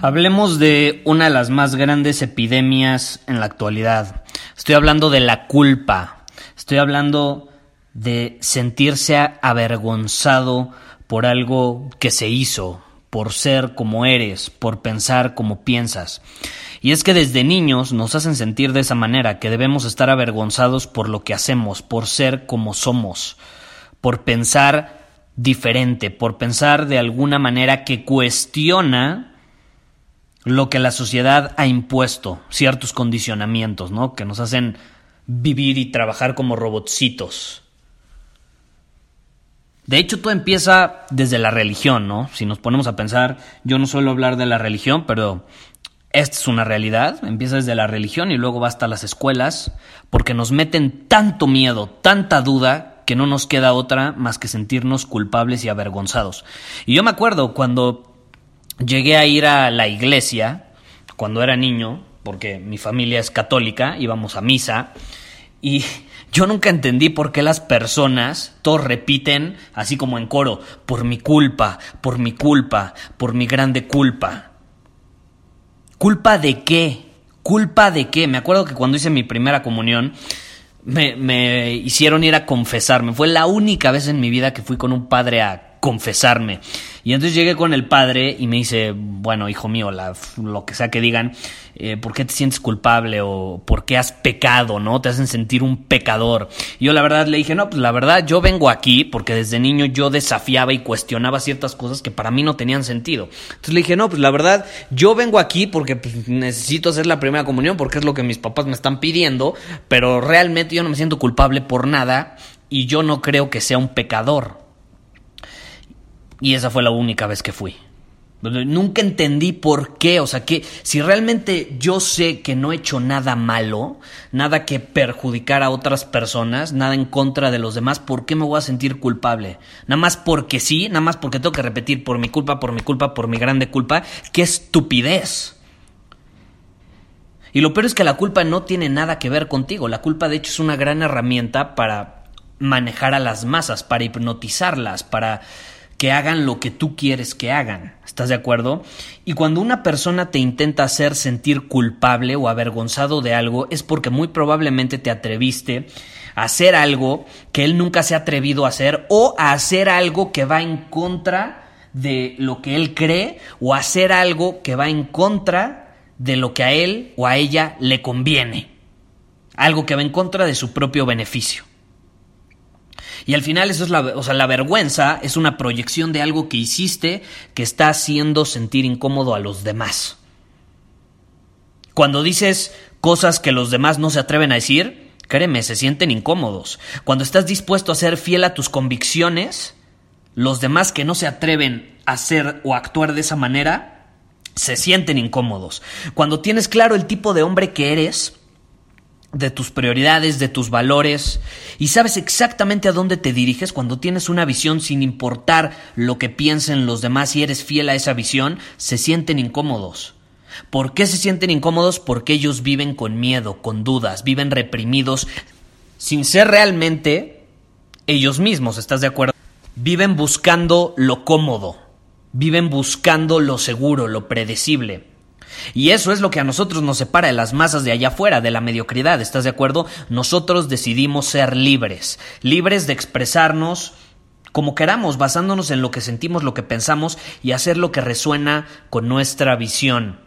Hablemos de una de las más grandes epidemias en la actualidad. Estoy hablando de la culpa. Estoy hablando de sentirse avergonzado por algo que se hizo, por ser como eres, por pensar como piensas. Y es que desde niños nos hacen sentir de esa manera, que debemos estar avergonzados por lo que hacemos, por ser como somos, por pensar diferente, por pensar de alguna manera que cuestiona lo que la sociedad ha impuesto, ciertos condicionamientos, ¿no? Que nos hacen vivir y trabajar como robotcitos. De hecho, todo empieza desde la religión, ¿no? Si nos ponemos a pensar, yo no suelo hablar de la religión, pero esta es una realidad, empieza desde la religión y luego va hasta las escuelas, porque nos meten tanto miedo, tanta duda, que no nos queda otra más que sentirnos culpables y avergonzados. Y yo me acuerdo cuando llegué a ir a la iglesia cuando era niño, porque mi familia es católica, íbamos a misa, y yo nunca entendí por qué las personas todos repiten, así como en coro, por mi culpa, por mi culpa, por mi grande culpa. ¿Culpa de qué? ¿Culpa de qué? Me acuerdo que cuando hice mi primera comunión, me, me hicieron ir a confesarme. Fue la única vez en mi vida que fui con un padre a confesarme. Y entonces llegué con el padre y me dice, bueno, hijo mío, lo que sea que digan, eh, ¿por qué te sientes culpable o por qué has pecado, no? Te hacen sentir un pecador. Y yo la verdad le dije, no, pues la verdad yo vengo aquí porque desde niño yo desafiaba y cuestionaba ciertas cosas que para mí no tenían sentido. Entonces le dije, no, pues la verdad yo vengo aquí porque pues, necesito hacer la primera comunión porque es lo que mis papás me están pidiendo, pero realmente yo no me siento culpable por nada y yo no creo que sea un pecador. Y esa fue la única vez que fui. Nunca entendí por qué, o sea, que si realmente yo sé que no he hecho nada malo, nada que perjudicar a otras personas, nada en contra de los demás, ¿por qué me voy a sentir culpable? Nada más porque sí, nada más porque tengo que repetir por mi culpa, por mi culpa, por mi grande culpa, qué estupidez. Y lo peor es que la culpa no tiene nada que ver contigo, la culpa de hecho es una gran herramienta para manejar a las masas, para hipnotizarlas, para que hagan lo que tú quieres que hagan. ¿Estás de acuerdo? Y cuando una persona te intenta hacer sentir culpable o avergonzado de algo, es porque muy probablemente te atreviste a hacer algo que él nunca se ha atrevido a hacer o a hacer algo que va en contra de lo que él cree o hacer algo que va en contra de lo que a él o a ella le conviene. Algo que va en contra de su propio beneficio. Y al final eso es la, o sea, la vergüenza es una proyección de algo que hiciste que está haciendo sentir incómodo a los demás. Cuando dices cosas que los demás no se atreven a decir, créeme, se sienten incómodos. Cuando estás dispuesto a ser fiel a tus convicciones, los demás que no se atreven a hacer o actuar de esa manera, se sienten incómodos. Cuando tienes claro el tipo de hombre que eres, de tus prioridades, de tus valores, y sabes exactamente a dónde te diriges cuando tienes una visión sin importar lo que piensen los demás y eres fiel a esa visión, se sienten incómodos. ¿Por qué se sienten incómodos? Porque ellos viven con miedo, con dudas, viven reprimidos, sin ser realmente ellos mismos, ¿estás de acuerdo? Viven buscando lo cómodo, viven buscando lo seguro, lo predecible. Y eso es lo que a nosotros nos separa de las masas de allá afuera, de la mediocridad, ¿estás de acuerdo? Nosotros decidimos ser libres, libres de expresarnos como queramos, basándonos en lo que sentimos, lo que pensamos y hacer lo que resuena con nuestra visión.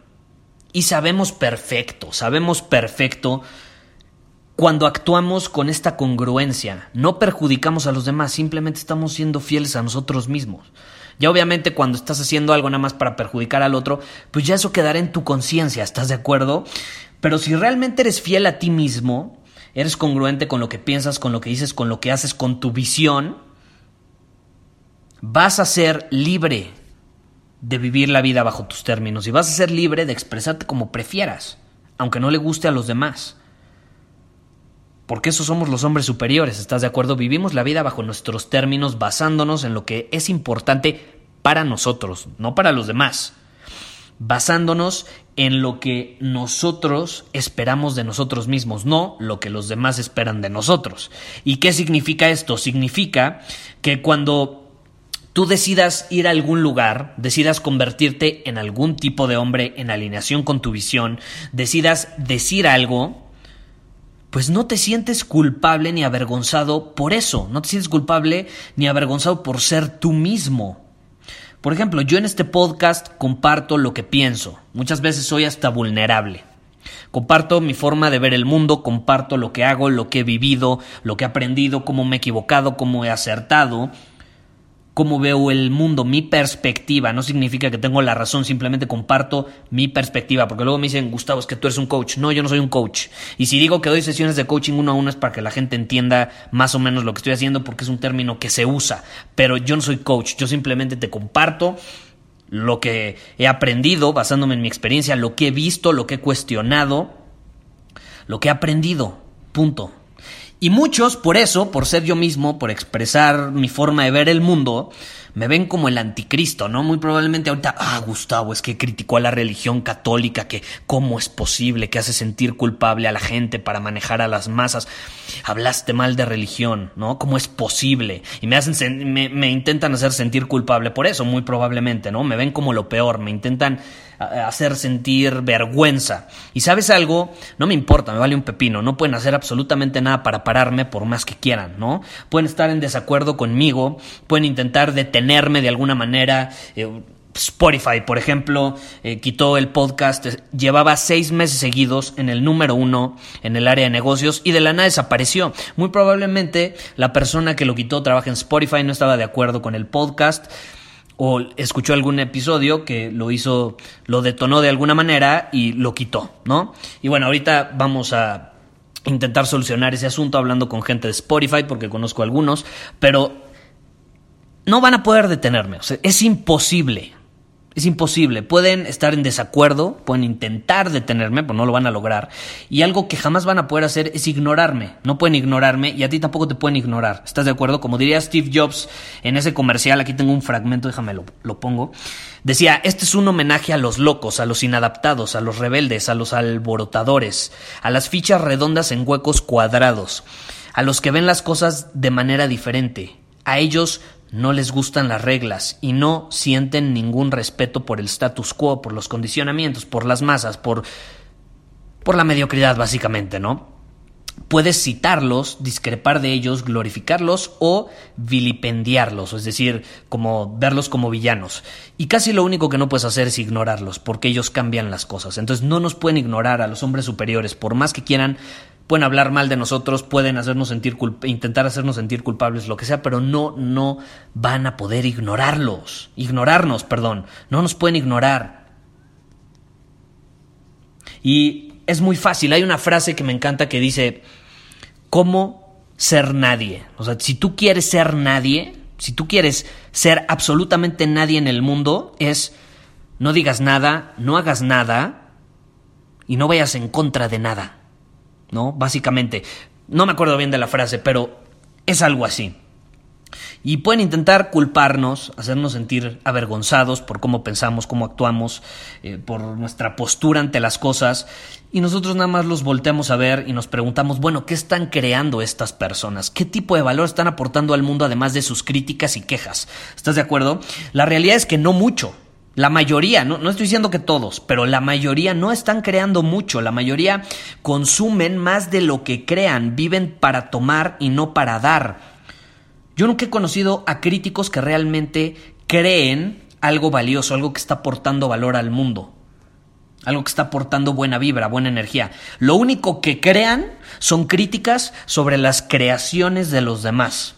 Y sabemos perfecto, sabemos perfecto cuando actuamos con esta congruencia. No perjudicamos a los demás, simplemente estamos siendo fieles a nosotros mismos. Ya obviamente cuando estás haciendo algo nada más para perjudicar al otro, pues ya eso quedará en tu conciencia, ¿estás de acuerdo? Pero si realmente eres fiel a ti mismo, eres congruente con lo que piensas, con lo que dices, con lo que haces, con tu visión, vas a ser libre de vivir la vida bajo tus términos y vas a ser libre de expresarte como prefieras, aunque no le guste a los demás. Porque eso somos los hombres superiores, ¿estás de acuerdo? Vivimos la vida bajo nuestros términos basándonos en lo que es importante para nosotros, no para los demás. Basándonos en lo que nosotros esperamos de nosotros mismos, no lo que los demás esperan de nosotros. ¿Y qué significa esto? Significa que cuando tú decidas ir a algún lugar, decidas convertirte en algún tipo de hombre en alineación con tu visión, decidas decir algo, pues no te sientes culpable ni avergonzado por eso, no te sientes culpable ni avergonzado por ser tú mismo. Por ejemplo, yo en este podcast comparto lo que pienso, muchas veces soy hasta vulnerable. Comparto mi forma de ver el mundo, comparto lo que hago, lo que he vivido, lo que he aprendido, cómo me he equivocado, cómo he acertado, cómo veo el mundo, mi perspectiva. No significa que tengo la razón, simplemente comparto mi perspectiva. Porque luego me dicen, Gustavo, es que tú eres un coach. No, yo no soy un coach. Y si digo que doy sesiones de coaching uno a uno es para que la gente entienda más o menos lo que estoy haciendo, porque es un término que se usa. Pero yo no soy coach, yo simplemente te comparto lo que he aprendido basándome en mi experiencia, lo que he visto, lo que he cuestionado, lo que he aprendido. Punto. Y muchos, por eso, por ser yo mismo, por expresar mi forma de ver el mundo, me ven como el anticristo, ¿no? Muy probablemente ahorita, ah, Gustavo, es que criticó a la religión católica, que cómo es posible, que hace sentir culpable a la gente para manejar a las masas. Hablaste mal de religión, ¿no? ¿Cómo es posible? Y me hacen, me, me intentan hacer sentir culpable por eso, muy probablemente, ¿no? Me ven como lo peor, me intentan hacer sentir vergüenza. Y sabes algo, no me importa, me vale un pepino, no pueden hacer absolutamente nada para pararme por más que quieran, ¿no? Pueden estar en desacuerdo conmigo, pueden intentar detenerme de alguna manera. Eh, Spotify, por ejemplo, eh, quitó el podcast, llevaba seis meses seguidos en el número uno en el área de negocios y de la nada desapareció. Muy probablemente la persona que lo quitó trabaja en Spotify, no estaba de acuerdo con el podcast o escuchó algún episodio que lo hizo, lo detonó de alguna manera y lo quitó, ¿no? Y bueno, ahorita vamos a intentar solucionar ese asunto hablando con gente de Spotify porque conozco algunos, pero no van a poder detenerme, o sea, es imposible. Es imposible. Pueden estar en desacuerdo, pueden intentar detenerme, pero no lo van a lograr. Y algo que jamás van a poder hacer es ignorarme. No pueden ignorarme y a ti tampoco te pueden ignorar. ¿Estás de acuerdo? Como diría Steve Jobs en ese comercial, aquí tengo un fragmento, déjame lo, lo pongo. Decía, este es un homenaje a los locos, a los inadaptados, a los rebeldes, a los alborotadores, a las fichas redondas en huecos cuadrados, a los que ven las cosas de manera diferente. A ellos no les gustan las reglas y no sienten ningún respeto por el status quo, por los condicionamientos, por las masas, por, por la mediocridad básicamente, ¿no? Puedes citarlos, discrepar de ellos, glorificarlos o vilipendiarlos, es decir, como verlos como villanos. Y casi lo único que no puedes hacer es ignorarlos, porque ellos cambian las cosas. Entonces no nos pueden ignorar a los hombres superiores, por más que quieran pueden hablar mal de nosotros, pueden hacernos sentir intentar hacernos sentir culpables, lo que sea, pero no, no van a poder ignorarlos, ignorarnos, perdón, no nos pueden ignorar. Y es muy fácil, hay una frase que me encanta que dice, ¿cómo ser nadie? O sea, si tú quieres ser nadie, si tú quieres ser absolutamente nadie en el mundo, es no digas nada, no hagas nada y no vayas en contra de nada. ¿no? Básicamente, no me acuerdo bien de la frase, pero es algo así. Y pueden intentar culparnos, hacernos sentir avergonzados por cómo pensamos, cómo actuamos, eh, por nuestra postura ante las cosas. Y nosotros nada más los volteamos a ver y nos preguntamos, bueno, ¿qué están creando estas personas? ¿Qué tipo de valor están aportando al mundo además de sus críticas y quejas? ¿Estás de acuerdo? La realidad es que no mucho. La mayoría, no, no, estoy diciendo que todos, pero la mayoría no están creando mucho, la mayoría consumen más de lo que crean, viven para tomar y no para dar. Yo nunca he conocido a críticos que realmente creen algo valioso, algo que está aportando valor al mundo. algo que está aportando buena vibra, buena energía. Lo único que crean son críticas sobre las creaciones de los demás.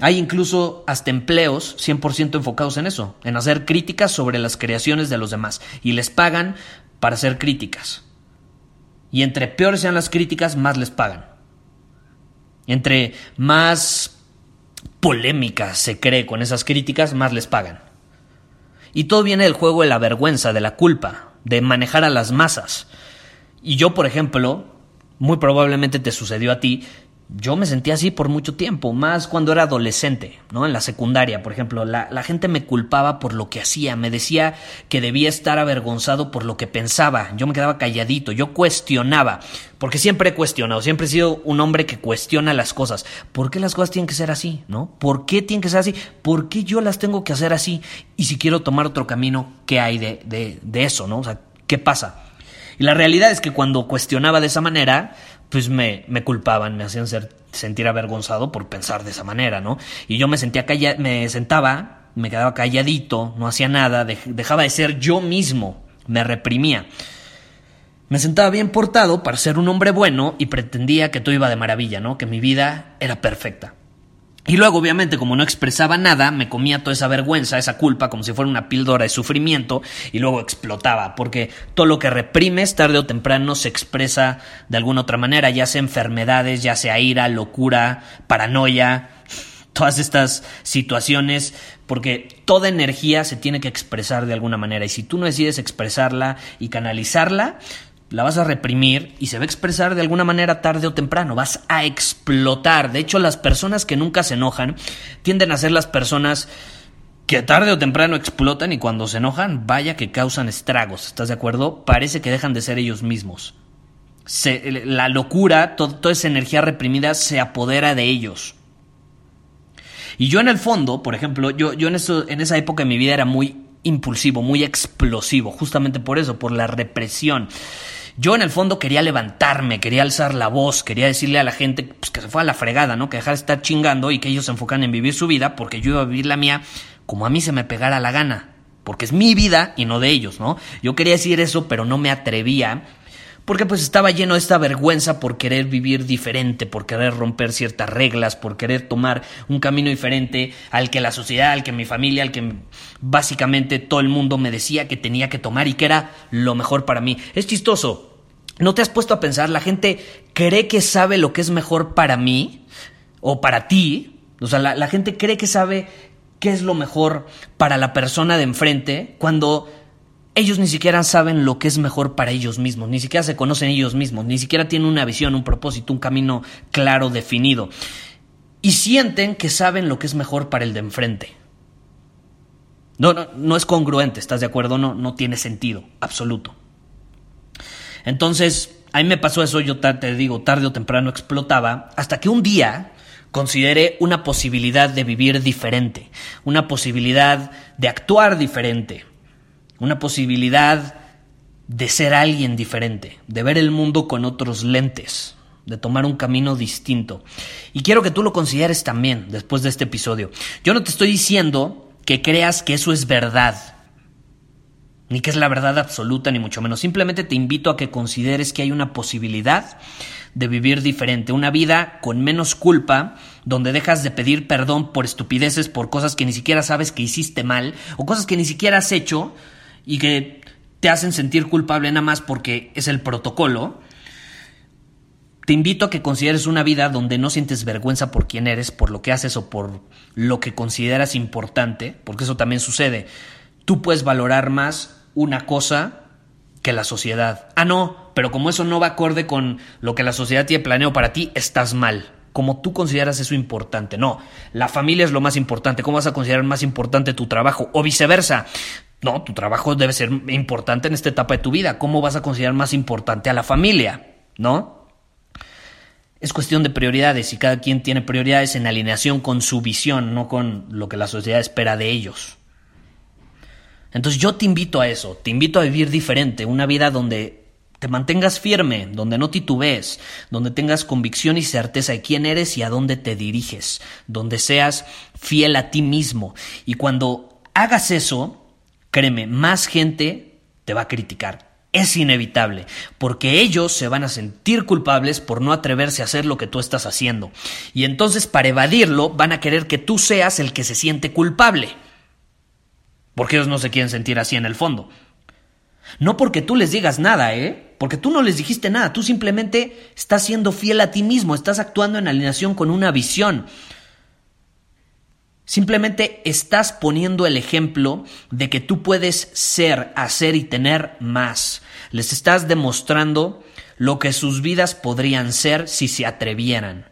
Hay incluso hasta empleos 100% enfocados en eso, en hacer críticas sobre las creaciones de los demás. Y les pagan para hacer críticas. Y entre peores sean las críticas, más les pagan. Entre más polémica se cree con esas críticas, más les pagan. Y todo viene del juego de la vergüenza, de la culpa, de manejar a las masas. Y yo, por ejemplo, muy probablemente te sucedió a ti, yo me sentía así por mucho tiempo, más cuando era adolescente, ¿no? En la secundaria, por ejemplo, la, la, gente me culpaba por lo que hacía, me decía que debía estar avergonzado por lo que pensaba, yo me quedaba calladito, yo cuestionaba, porque siempre he cuestionado, siempre he sido un hombre que cuestiona las cosas. ¿Por qué las cosas tienen que ser así, no? ¿Por qué tienen que ser así? ¿Por qué yo las tengo que hacer así? Y si quiero tomar otro camino, ¿qué hay de, de, de eso, no? O sea, ¿qué pasa? Y la realidad es que cuando cuestionaba de esa manera, pues me, me culpaban, me hacían ser, sentir avergonzado por pensar de esa manera, ¿no? Y yo me sentía calla, me sentaba, me quedaba calladito, no hacía nada, dejaba de ser yo mismo, me reprimía. Me sentaba bien portado para ser un hombre bueno y pretendía que todo iba de maravilla, ¿no? Que mi vida era perfecta. Y luego, obviamente, como no expresaba nada, me comía toda esa vergüenza, esa culpa, como si fuera una píldora de sufrimiento, y luego explotaba, porque todo lo que reprimes, tarde o temprano, se expresa de alguna otra manera, ya sea enfermedades, ya sea ira, locura, paranoia, todas estas situaciones, porque toda energía se tiene que expresar de alguna manera, y si tú no decides expresarla y canalizarla, la vas a reprimir y se va a expresar de alguna manera tarde o temprano, vas a explotar. De hecho, las personas que nunca se enojan tienden a ser las personas que tarde o temprano explotan y cuando se enojan, vaya que causan estragos, ¿estás de acuerdo? Parece que dejan de ser ellos mismos. la locura, toda esa energía reprimida se apodera de ellos. Y yo en el fondo, por ejemplo, yo, yo en, eso, en esa época de mi vida era muy impulsivo, muy explosivo, justamente por eso, por la represión. Yo en el fondo quería levantarme, quería alzar la voz, quería decirle a la gente pues, que se fue a la fregada, ¿no? Que dejara de estar chingando y que ellos se enfocan en vivir su vida porque yo iba a vivir la mía como a mí se me pegara la gana. Porque es mi vida y no de ellos, ¿no? Yo quería decir eso, pero no me atrevía porque pues estaba lleno de esta vergüenza por querer vivir diferente, por querer romper ciertas reglas, por querer tomar un camino diferente al que la sociedad, al que mi familia, al que básicamente todo el mundo me decía que tenía que tomar y que era lo mejor para mí. Es chistoso. ¿No te has puesto a pensar? La gente cree que sabe lo que es mejor para mí o para ti. O sea, la, la gente cree que sabe qué es lo mejor para la persona de enfrente cuando ellos ni siquiera saben lo que es mejor para ellos mismos, ni siquiera se conocen ellos mismos, ni siquiera tienen una visión, un propósito, un camino claro, definido. Y sienten que saben lo que es mejor para el de enfrente. No, no, no es congruente, ¿estás de acuerdo? No, no tiene sentido, absoluto. Entonces, a mí me pasó eso, yo te digo, tarde o temprano explotaba, hasta que un día consideré una posibilidad de vivir diferente, una posibilidad de actuar diferente, una posibilidad de ser alguien diferente, de ver el mundo con otros lentes, de tomar un camino distinto. Y quiero que tú lo consideres también después de este episodio. Yo no te estoy diciendo que creas que eso es verdad, ni que es la verdad absoluta, ni mucho menos. Simplemente te invito a que consideres que hay una posibilidad de vivir diferente, una vida con menos culpa, donde dejas de pedir perdón por estupideces, por cosas que ni siquiera sabes que hiciste mal, o cosas que ni siquiera has hecho, y que te hacen sentir culpable nada más porque es el protocolo, te invito a que consideres una vida donde no sientes vergüenza por quién eres, por lo que haces o por lo que consideras importante, porque eso también sucede. Tú puedes valorar más una cosa que la sociedad. Ah, no, pero como eso no va acorde con lo que la sociedad tiene planeado para ti, estás mal. Como tú consideras eso importante. No, la familia es lo más importante. ¿Cómo vas a considerar más importante tu trabajo? O viceversa. No, tu trabajo debe ser importante en esta etapa de tu vida. ¿Cómo vas a considerar más importante a la familia? ¿No? Es cuestión de prioridades y cada quien tiene prioridades en alineación con su visión, no con lo que la sociedad espera de ellos. Entonces yo te invito a eso, te invito a vivir diferente, una vida donde te mantengas firme, donde no titubees, donde tengas convicción y certeza de quién eres y a dónde te diriges, donde seas fiel a ti mismo. Y cuando hagas eso, Créeme, más gente te va a criticar. Es inevitable, porque ellos se van a sentir culpables por no atreverse a hacer lo que tú estás haciendo. Y entonces para evadirlo van a querer que tú seas el que se siente culpable. Porque ellos no se quieren sentir así en el fondo. No porque tú les digas nada, ¿eh? Porque tú no les dijiste nada, tú simplemente estás siendo fiel a ti mismo, estás actuando en alineación con una visión. Simplemente estás poniendo el ejemplo de que tú puedes ser, hacer y tener más. Les estás demostrando lo que sus vidas podrían ser si se atrevieran.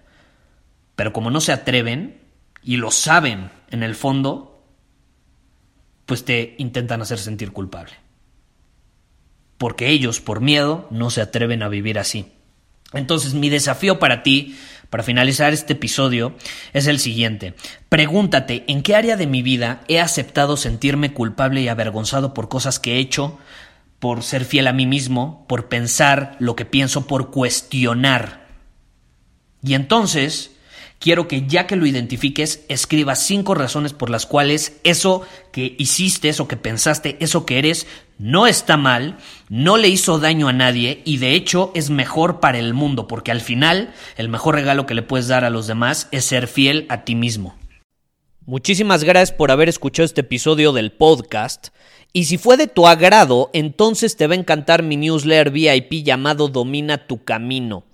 Pero como no se atreven y lo saben en el fondo, pues te intentan hacer sentir culpable porque ellos, por miedo, no se atreven a vivir así. Entonces, mi desafío para ti, para finalizar este episodio, es el siguiente. Pregúntate en qué área de mi vida he aceptado sentirme culpable y avergonzado por cosas que he hecho, por ser fiel a mí mismo, por pensar lo que pienso, por cuestionar. Y entonces, quiero que ya que lo identifiques, escribas cinco razones por las cuales eso que hiciste, eso que pensaste, eso que eres, no está mal, no le hizo daño a nadie y de hecho es mejor para el mundo, porque al final el mejor regalo que le puedes dar a los demás es ser fiel a ti mismo. Muchísimas gracias por haber escuchado este episodio del podcast. Y si fue de tu agrado, entonces te va a encantar mi newsletter VIP llamado Domina tu Camino.